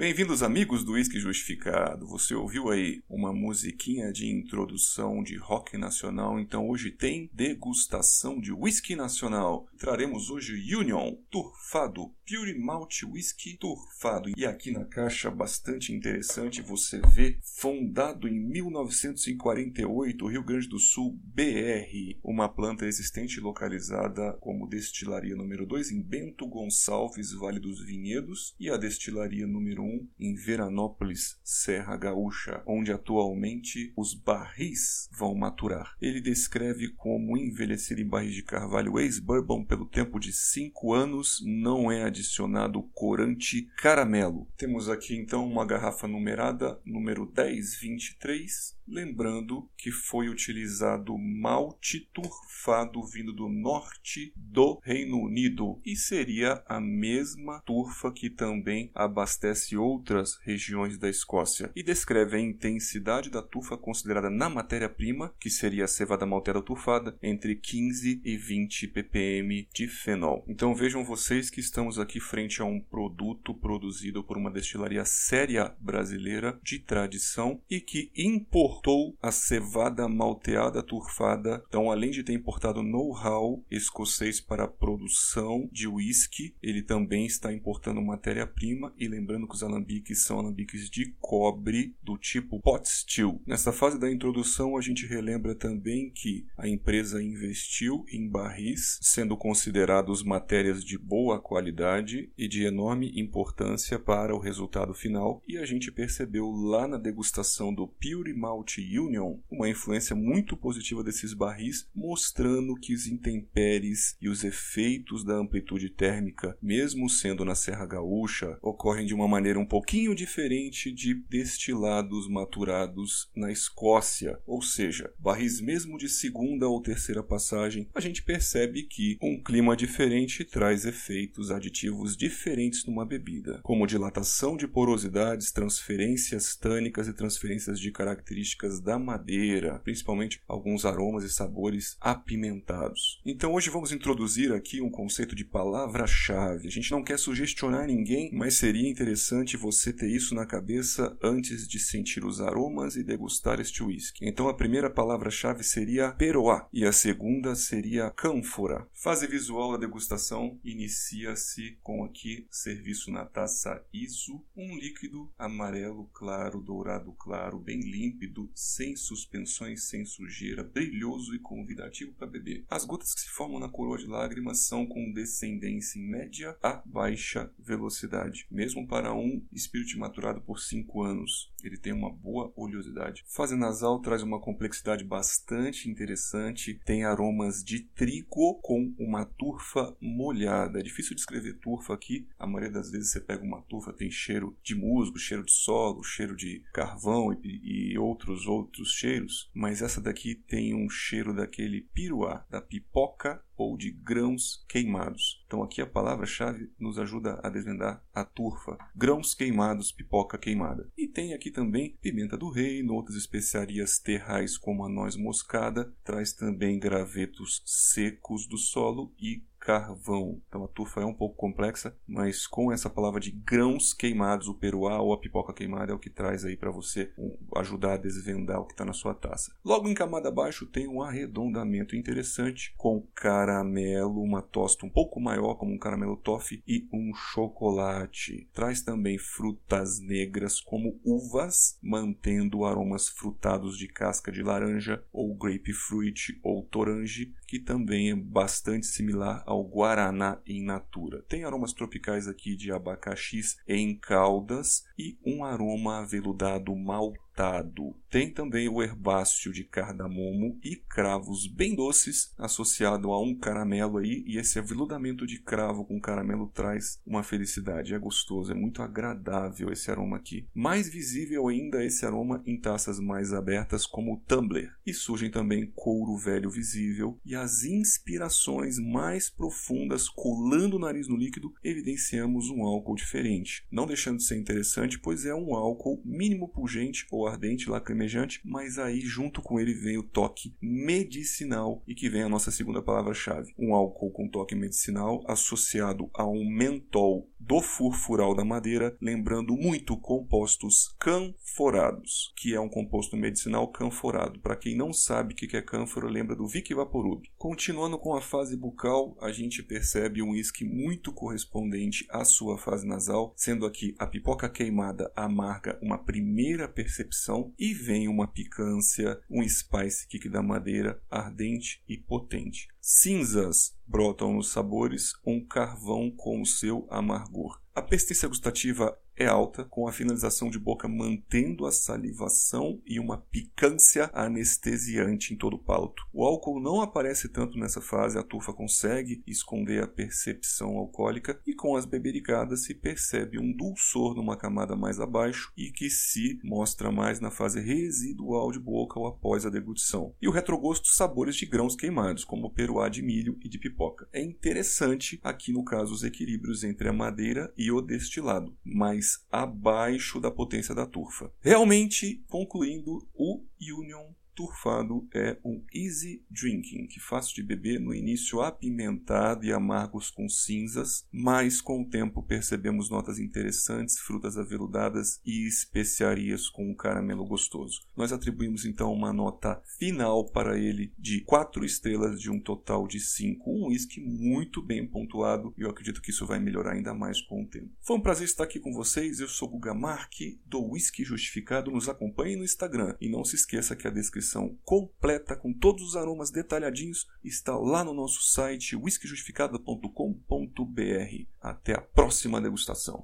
Bem-vindos, amigos do Whisky Justificado. Você ouviu aí uma musiquinha de introdução de rock nacional, então hoje tem degustação de whisky nacional. Traremos hoje Union, turfado, Pure Malt Whisky turfado. E aqui na caixa, bastante interessante, você vê fundado em 1948, Rio Grande do Sul, BR, uma planta existente localizada como destilaria número 2 em Bento Gonçalves, Vale dos Vinhedos, e a destilaria número 1 1 em Veranópolis, Serra Gaúcha, onde atualmente os barris vão maturar. Ele descreve como envelhecer em barris de carvalho ex-bourbon pelo tempo de 5 anos não é adicionado corante caramelo. Temos aqui então uma garrafa numerada número 1023 lembrando que foi utilizado malte turfado vindo do norte do Reino Unido e seria a mesma turfa que também abastece outras regiões da Escócia e descreve a intensidade da turfa considerada na matéria-prima, que seria a cevada malteada turfada, entre 15 e 20 ppm de fenol. Então vejam vocês que estamos aqui frente a um produto produzido por uma destilaria séria brasileira de tradição e que importou importou a cevada malteada turfada. Então, além de ter importado know-how escocês para a produção de whisky, ele também está importando matéria-prima e lembrando que os alambiques são alambiques de cobre do tipo pot still. Nessa fase da introdução, a gente relembra também que a empresa investiu em barris, sendo considerados matérias de boa qualidade e de enorme importância para o resultado final, e a gente percebeu lá na degustação do Pure Malt Union uma influência muito positiva desses barris, mostrando que os intemperes e os efeitos da amplitude térmica, mesmo sendo na Serra Gaúcha, ocorrem de uma maneira um pouquinho diferente de destilados maturados na Escócia, ou seja, barris mesmo de segunda ou terceira passagem, a gente percebe que um clima diferente traz efeitos aditivos diferentes numa bebida, como dilatação de porosidades, transferências tânicas e transferências de características características da madeira, principalmente alguns aromas e sabores apimentados. Então hoje vamos introduzir aqui um conceito de palavra-chave. A gente não quer sugestionar ninguém, mas seria interessante você ter isso na cabeça antes de sentir os aromas e degustar este whisky. Então a primeira palavra-chave seria peroá e a segunda seria cânfora. Fase visual da degustação inicia-se com aqui serviço na taça ISO, um líquido amarelo claro, dourado claro, bem límpido, sem suspensões, sem sujeira, brilhoso e convidativo para beber. As gotas que se formam na coroa de lágrimas são com descendência em média a baixa velocidade, mesmo para um espírito maturado por 5 anos. Ele tem uma boa oleosidade. Fase nasal traz uma complexidade bastante interessante, tem aromas de trigo com uma turfa molhada. É difícil descrever turfa aqui, a maioria das vezes você pega uma turfa, tem cheiro de musgo, cheiro de solo, cheiro de carvão e, e outros os outros cheiros, mas essa daqui tem um cheiro daquele piruá, da pipoca ou de grãos queimados. Então aqui a palavra-chave nos ajuda a desvendar a turfa. Grãos queimados, pipoca queimada. E tem aqui também pimenta do reino, outras especiarias terrais como a noz moscada, traz também gravetos secos do solo e carvão. Então a turfa é um pouco complexa, mas com essa palavra de grãos queimados, o peruá ou a pipoca queimada é o que traz aí para você ajudar a desvendar o que está na sua taça. Logo em camada abaixo tem um arredondamento interessante com caramelo, uma tosta um pouco maior como um caramelo toffee e um chocolate. Traz também frutas negras como uvas, mantendo aromas frutados de casca de laranja ou grapefruit ou torange, que também é bastante similar ao guaraná in natura. Tem aromas tropicais aqui de abacaxis em caldas e um aroma aveludado maltado tem também o herbáceo de cardamomo e cravos bem doces, associado a um caramelo aí, e esse aveludamento de cravo com caramelo traz uma felicidade. É gostoso, é muito agradável esse aroma aqui. Mais visível ainda esse aroma em taças mais abertas, como o tumbler. E surgem também couro velho visível e as inspirações mais profundas colando o nariz no líquido, evidenciamos um álcool diferente. Não deixando de ser interessante, pois é um álcool mínimo pungente ou ardente, lacrimejante, mas aí junto com ele vem o toque medicinal e que vem a nossa segunda palavra-chave. Um álcool com toque medicinal associado a um mentol do furfural da madeira, lembrando muito compostos canforados, que é um composto medicinal canforado. Para quem não sabe o que é cânfora, lembra do Vic Vaporub. Continuando com a fase bucal, a gente percebe um uísque muito correspondente à sua fase nasal, sendo aqui a pipoca queimada amarga uma primeira percepção e vem uma picância, um spice kick da madeira ardente e potente. Cinzas brotam nos sabores, um carvão com o seu amargor. A persistência gustativa é alta, com a finalização de boca mantendo a salivação e uma picância anestesiante em todo o palato. O álcool não aparece tanto nessa fase, a turfa consegue esconder a percepção alcoólica e com as bebericadas se percebe um dulçor numa camada mais abaixo e que se mostra mais na fase residual de boca ou após a deglutição. E o retrogosto sabores de grãos queimados, como peruá de milho e de pipoca. É interessante aqui no caso os equilíbrios entre a madeira e o destilado, mas abaixo da potência da turfa. Realmente, concluindo, o Union turfado é um easy drinking, que fácil de beber no início apimentado e amargos com cinzas, mas com o tempo percebemos notas interessantes, frutas aveludadas e especiarias com um caramelo gostoso. Nós atribuímos então uma nota final para ele de 4 estrelas de um total de 5, um whisky muito bem pontuado e eu acredito que isso vai melhorar ainda mais com o tempo. Foi um prazer estar aqui com vocês, eu sou Guga Marque, do Whisky Justificado, nos acompanhe no Instagram e não se esqueça que a descrição descrição completa com todos os aromas detalhadinhos está lá no nosso site whiskyjustificado.com.br. Até a próxima degustação.